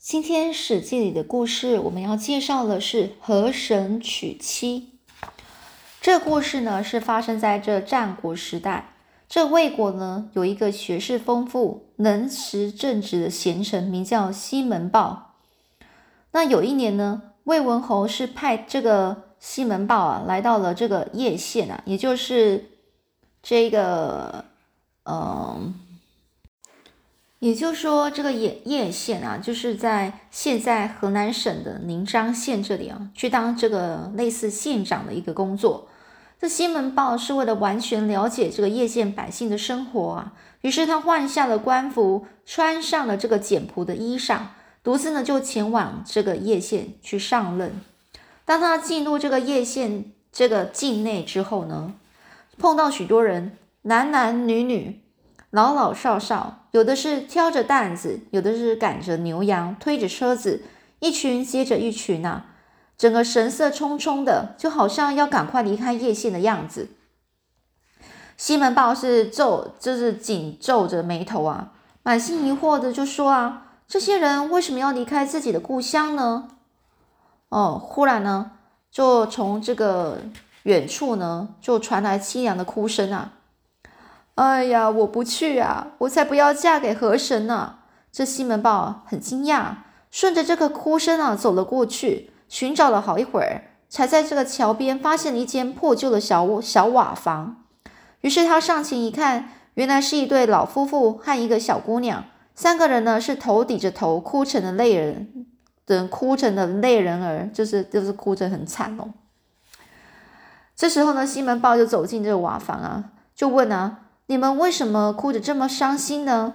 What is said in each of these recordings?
今天《史记》里的故事，我们要介绍的是河神娶妻。这故事呢，是发生在这战国时代。这魏国呢，有一个学识丰富、能识正直的贤臣，名叫西门豹。那有一年呢，魏文侯是派这个西门豹啊，来到了这个叶县啊，也就是这个，嗯。也就是说，这个叶叶县啊，就是在现在河南省的宁章县这里啊，去当这个类似县长的一个工作。这西门豹是为了完全了解这个叶县百姓的生活啊，于是他换下了官服，穿上了这个简朴的衣裳，独自呢就前往这个叶县去上任。当他进入这个叶县这个境内之后呢，碰到许多人，男男女女。老老少少，有的是挑着担子，有的是赶着牛羊，推着车子，一群接着一群啊，整个神色匆匆的，就好像要赶快离开叶县的样子。西门豹是皱，就是紧皱着眉头啊，满心疑惑的就说啊：“这些人为什么要离开自己的故乡呢？”哦，忽然呢，就从这个远处呢，就传来凄凉的哭声啊。哎呀，我不去啊！我才不要嫁给河神呢！这西门豹很惊讶，顺着这个哭声啊走了过去，寻找了好一会儿，才在这个桥边发现了一间破旧的小小瓦房。于是他上前一看，原来是一对老夫妇和一个小姑娘，三个人呢是头抵着头，哭成了泪人，等哭成了泪人儿，就是就是哭着很惨哦。这时候呢，西门豹就走进这个瓦房啊，就问啊。你们为什么哭得这么伤心呢？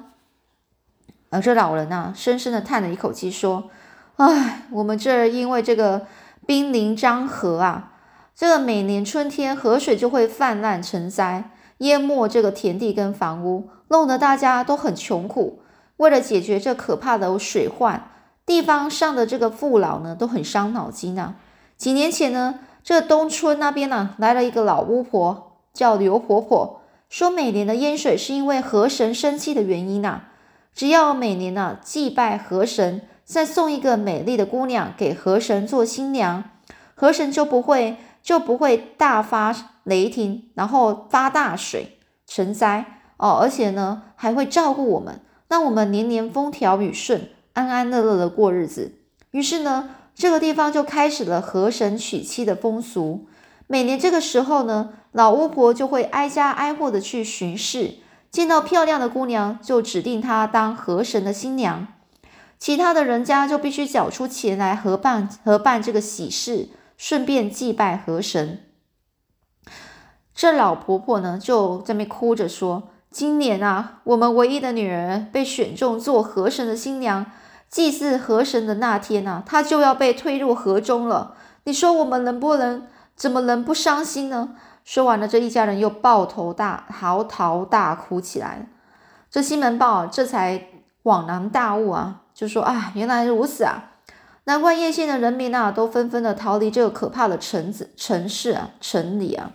而这老人啊，深深的叹了一口气，说：“唉，我们这儿因为这个濒临漳河啊，这个每年春天河水就会泛滥成灾，淹没这个田地跟房屋，弄得大家都很穷苦。为了解决这可怕的水患，地方上的这个父老呢，都很伤脑筋啊。几年前呢，这东村那边呢，来了一个老巫婆，叫刘婆婆。”说每年的淹水是因为河神生气的原因呐，只要每年呢祭拜河神，再送一个美丽的姑娘给河神做新娘，河神就不会就不会大发雷霆，然后发大水成灾哦，而且呢还会照顾我们，让我们年年风调雨顺，安安乐乐的过日子。于是呢，这个地方就开始了河神娶妻的风俗。每年这个时候呢，老巫婆就会挨家挨户的去巡视，见到漂亮的姑娘就指定她当河神的新娘，其他的人家就必须缴出钱来合办合办这个喜事，顺便祭拜河神。这老婆婆呢就在那哭着说：“今年啊，我们唯一的女儿被选中做河神的新娘，祭祀河神的那天啊，她就要被推入河中了。你说我们能不能？”怎么能不伤心呢？说完了，这一家人又抱头大嚎啕大哭起来。这西门豹这才恍然大悟啊，就说：“啊，原来如此啊！难怪叶县的人民啊，都纷纷的逃离这个可怕的城子、城市啊、城里啊。”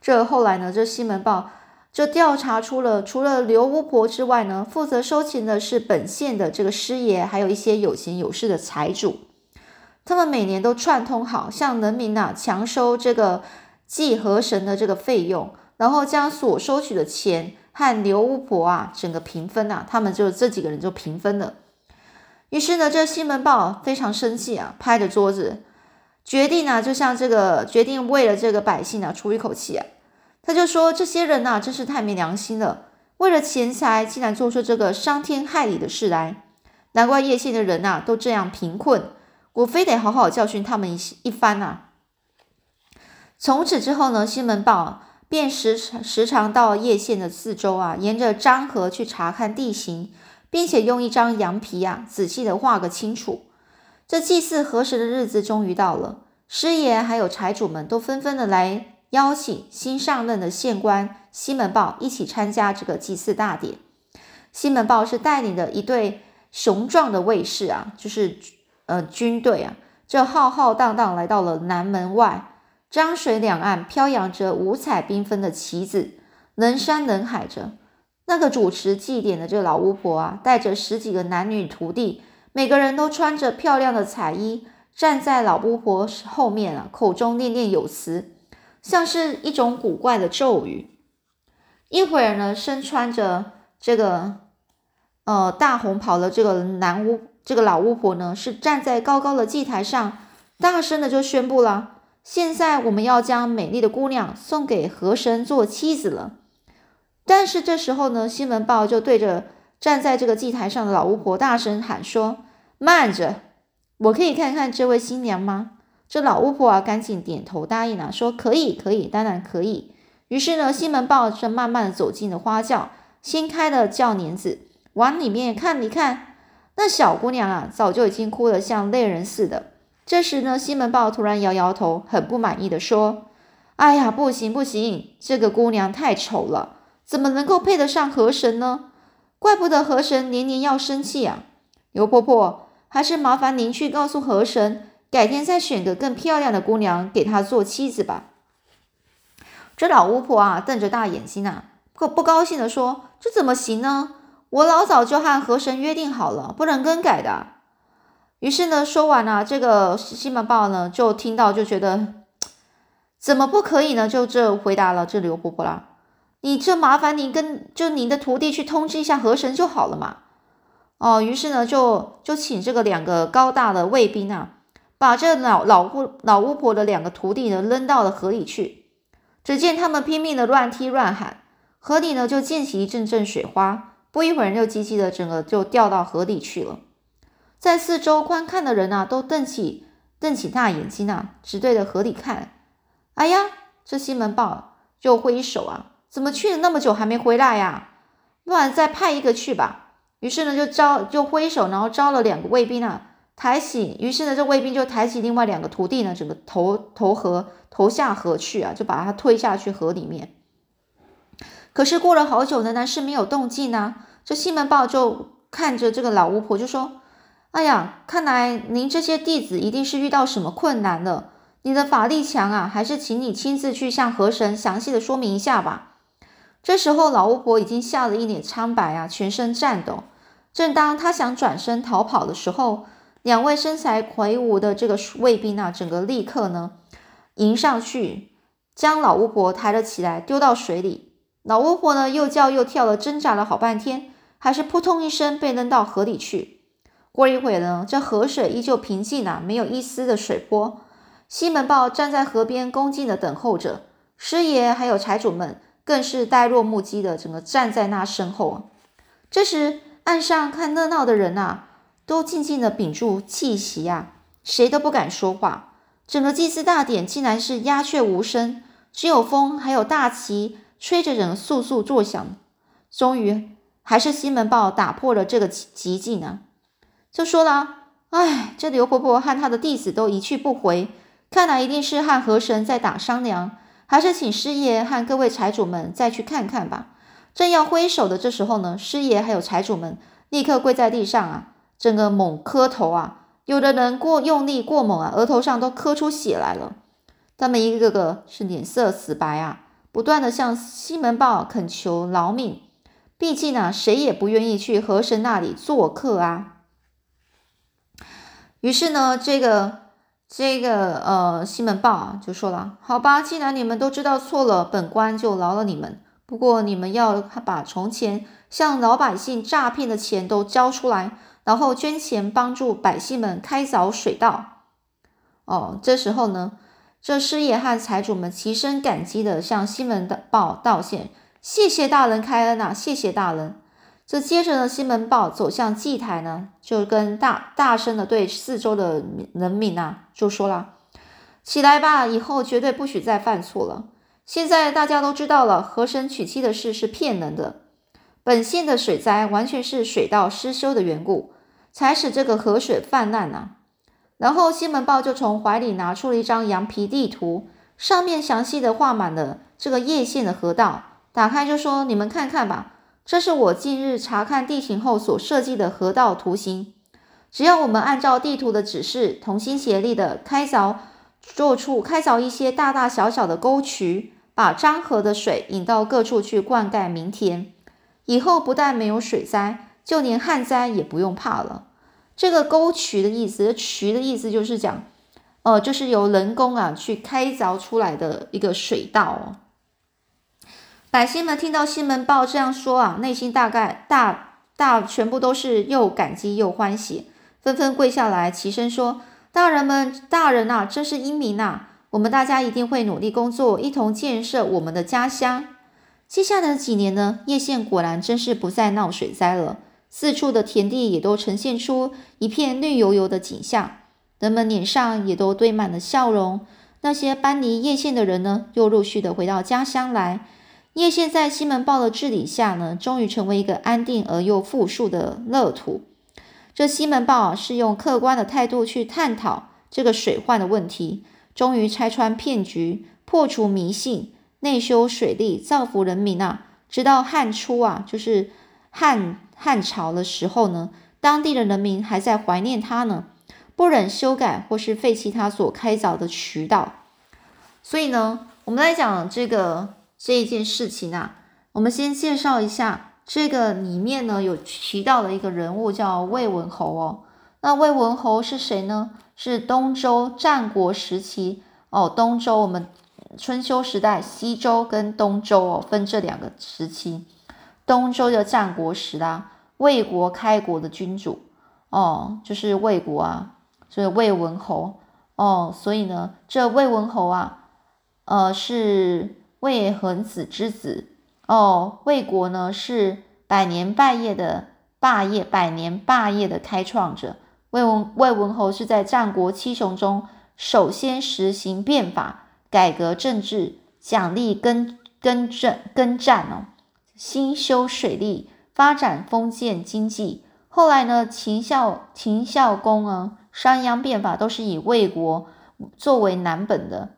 这后来呢，这西门豹就调查出了，除了刘巫婆之外呢，负责收钱的是本县的这个师爷，还有一些有钱有势的财主。他们每年都串通好，向人民呐强收这个祭河神的这个费用，然后将所收取的钱和刘巫婆啊整个平分呐，他们就这几个人就平分了。于是呢，这西门豹非常生气啊，拍着桌子，决定啊，就像这个决定为了这个百姓啊出一口气啊，他就说这些人呐真是太没良心了，为了钱财竟然做出这个伤天害理的事来，难怪叶县的人呐都这样贫困。我非得好好教训他们一一番啊！从此之后呢，西门豹便时时常到叶县的四周啊，沿着漳河去查看地形，并且用一张羊皮啊，仔细的画个清楚。这祭祀河神的日子终于到了，师爷还有财主们都纷纷的来邀请新上任的县官西门豹一起参加这个祭祀大典。西门豹是带领的一队雄壮的卫士啊，就是。呃，军队啊，这浩浩荡荡来到了南门外，漳水两岸飘扬着五彩缤纷的旗子，人山人海着。那个主持祭典的这老巫婆啊，带着十几个男女徒弟，每个人都穿着漂亮的彩衣，站在老巫婆后面啊，口中念念有词，像是一种古怪的咒语。一会儿呢，身穿着这个呃大红袍的这个男巫，这个老巫婆呢，是站在高高的祭台上，大声的就宣布了：现在我们要将美丽的姑娘送给河神做妻子了。但是这时候呢，西门豹就对着站在这个祭台上的老巫婆大声喊说：“慢着，我可以看看这位新娘吗？”这老巫婆啊，赶紧点头答应了，说：“可以，可以，当然可以。”于是呢，西门豹正慢慢的走进了花轿，掀开了轿帘子，往里面看一看，那小姑娘啊，早就已经哭得像泪人似的。这时呢，西门豹突然摇摇头，很不满意的说：“哎呀，不行不行，这个姑娘太丑了。”怎么能够配得上河神呢？怪不得河神年年要生气啊！刘婆婆，还是麻烦您去告诉河神，改天再选个更漂亮的姑娘给他做妻子吧。这老巫婆啊，瞪着大眼睛啊，可不高兴的说：“这怎么行呢？我老早就和河神约定好了，不能更改的。”于是呢，说完了，这个西门豹呢，就听到就觉得怎么不可以呢？就这回答了这刘伯伯啦。你这麻烦你跟就您的徒弟去通知一下河神就好了嘛。哦，于是呢就就请这个两个高大的卫兵啊，把这老老巫老巫婆的两个徒弟呢扔到了河里去。只见他们拼命的乱踢乱喊，河里呢就溅起一阵阵水花，不一会儿就急急的整个就掉到河里去了。在四周观看的人啊都瞪起瞪起大眼睛啊，直对着河里看。哎呀，这西门豹就挥手啊。怎么去了那么久还没回来呀？不然再派一个去吧。于是呢，就招就挥手，然后招了两个卫兵啊，抬起。于是呢，这卫兵就抬起另外两个徒弟呢，整个投投河投下河去啊，就把他推下去河里面。可是过了好久，仍然是没有动静呢。这西门豹就看着这个老巫婆，就说：“哎呀，看来您这些弟子一定是遇到什么困难了。你的法力强啊，还是请你亲自去向河神详细的说明一下吧。”这时候，老巫婆已经吓得一脸苍白啊，全身颤抖。正当她想转身逃跑的时候，两位身材魁梧的这个卫兵啊，整个立刻呢迎上去，将老巫婆抬了起来，丢到水里。老巫婆呢又叫又跳的挣扎了好半天，还是扑通一声被扔到河里去。过了一会呢，这河水依旧平静啊，没有一丝的水波。西门豹站在河边，恭敬的等候着师爷还有财主们。更是呆若木鸡的，整个站在那身后。这时，岸上看热闹的人呐，都静静的屏住气息呀，谁都不敢说话。整个祭祀大典竟然是鸦雀无声，只有风还有大旗吹着，人簌簌作响。终于，还是西门豹打破了这个寂静啊，就说了：“哎，这刘婆婆和她的弟子都一去不回，看来一定是和河神在打商量。”还是请师爷和各位财主们再去看看吧。正要挥手的这时候呢，师爷还有财主们立刻跪在地上啊，整个猛磕头啊。有的人过用力过猛啊，额头上都磕出血来了。他们一个个是脸色死白啊，不断的向西门豹恳求饶命。毕竟呢，谁也不愿意去河神那里做客啊。于是呢，这个。这个呃，西门豹啊，就说了：“好吧，既然你们都知道错了，本官就饶了你们。不过你们要把从前向老百姓诈骗的钱都交出来，然后捐钱帮助百姓们开凿水道。”哦，这时候呢，这师爷和财主们齐声感激的向西门豹道歉：“谢谢大人开恩啊，谢谢大人。”这接着呢，西门豹走向祭台呢，就跟大大声的对四周的人民呐，就说了：“起来吧，以后绝对不许再犯错了。现在大家都知道了，河神娶妻的事是骗人的。本县的水灾完全是水道失修的缘故，才使这个河水泛滥呐。”然后西门豹就从怀里拿出了一张羊皮地图，上面详细的画满了这个叶县的河道，打开就说：“你们看看吧。”这是我近日查看地形后所设计的河道图形。只要我们按照地图的指示，同心协力的开凿，做出开凿一些大大小小的沟渠，把漳河的水引到各处去灌溉民田，以后不但没有水灾，就连旱灾也不用怕了。这个沟渠的意思，渠的意思就是讲，呃，就是由人工啊去开凿出来的一个水道哦。百姓们听到西门豹这样说啊，内心大概大大全部都是又感激又欢喜，纷纷跪下来齐声说：“大人们，大人呐，真是英明呐！我们大家一定会努力工作，一同建设我们的家乡。”接下来的几年呢，叶县果然真是不再闹水灾了，四处的田地也都呈现出一片绿油油的景象，人们脸上也都堆满了笑容。那些搬离叶县的人呢，又陆续的回到家乡来。叶县在西门豹的治理下呢，终于成为一个安定而又富庶的乐土。这西门豹，是用客观的态度去探讨这个水患的问题，终于拆穿骗局，破除迷信，内修水利，造福人民啊。直到汉初啊，就是汉汉朝的时候呢，当地的人民还在怀念他呢，不忍修改或是废弃他所开凿的渠道。所以呢，我们来讲这个。这一件事情啊，我们先介绍一下这个里面呢有提到的一个人物叫魏文侯哦。那魏文侯是谁呢？是东周战国时期哦。东周我们春秋时代，西周跟东周哦分这两个时期。东周的战国时啦，魏国开国的君主哦，就是魏国啊，是魏文侯哦。所以呢，这魏文侯啊，呃是。魏桓子之子哦，魏国呢是百年霸业的霸业，百年霸业的开创者。魏文魏文侯是在战国七雄中首先实行变法，改革政治，奖励耕耕政耕战哦，兴修水利，发展封建经济。后来呢，秦孝秦孝公啊，商鞅变法都是以魏国作为蓝本的。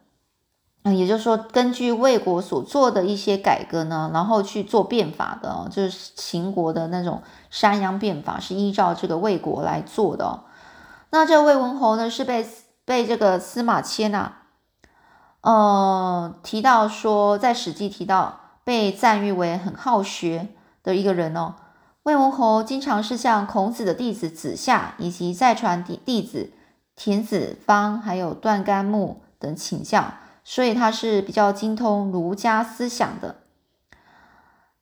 嗯也就是说，根据魏国所做的一些改革呢，然后去做变法的，就是秦国的那种商鞅变法，是依照这个魏国来做的。那这魏文侯呢，是被被这个司马迁呐，呃，提到说，在《史记》提到，被赞誉为很好学的一个人哦。魏文侯经常是向孔子的弟子子夏以及再传弟弟子田子方，还有段干木等请教。所以他是比较精通儒家思想的。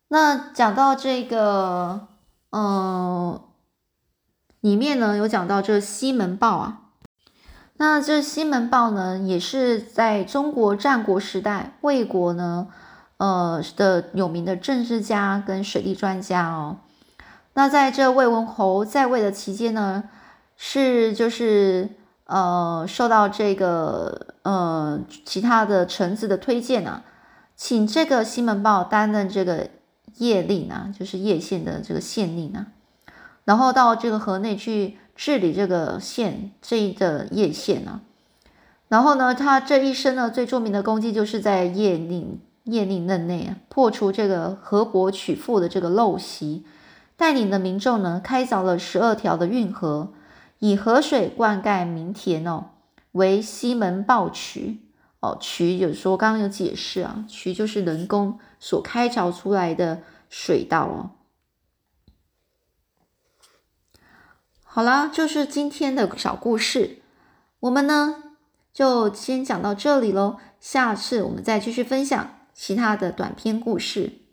那讲到这个，嗯，里面呢有讲到这西门豹啊。那这西门豹呢，也是在中国战国时代魏国呢，呃的有名的政治家跟水利专家哦。那在这魏文侯在位的期间呢，是就是。呃，受到这个呃其他的臣子的推荐啊，请这个西门豹担任这个叶令啊，就是叶县的这个县令啊，然后到这个河内去治理这个县这一个叶县啊。然后呢，他这一生呢最著名的功绩就是在叶令叶令嫩内啊，破除这个河伯取妇的这个陋习，带领的民众呢开凿了十二条的运河。以河水灌溉民田哦，为西门豹渠哦，渠有说刚刚有解释啊，渠就是人工所开凿出来的水道哦。好啦，就是今天的小故事，我们呢就先讲到这里喽，下次我们再继续分享其他的短篇故事。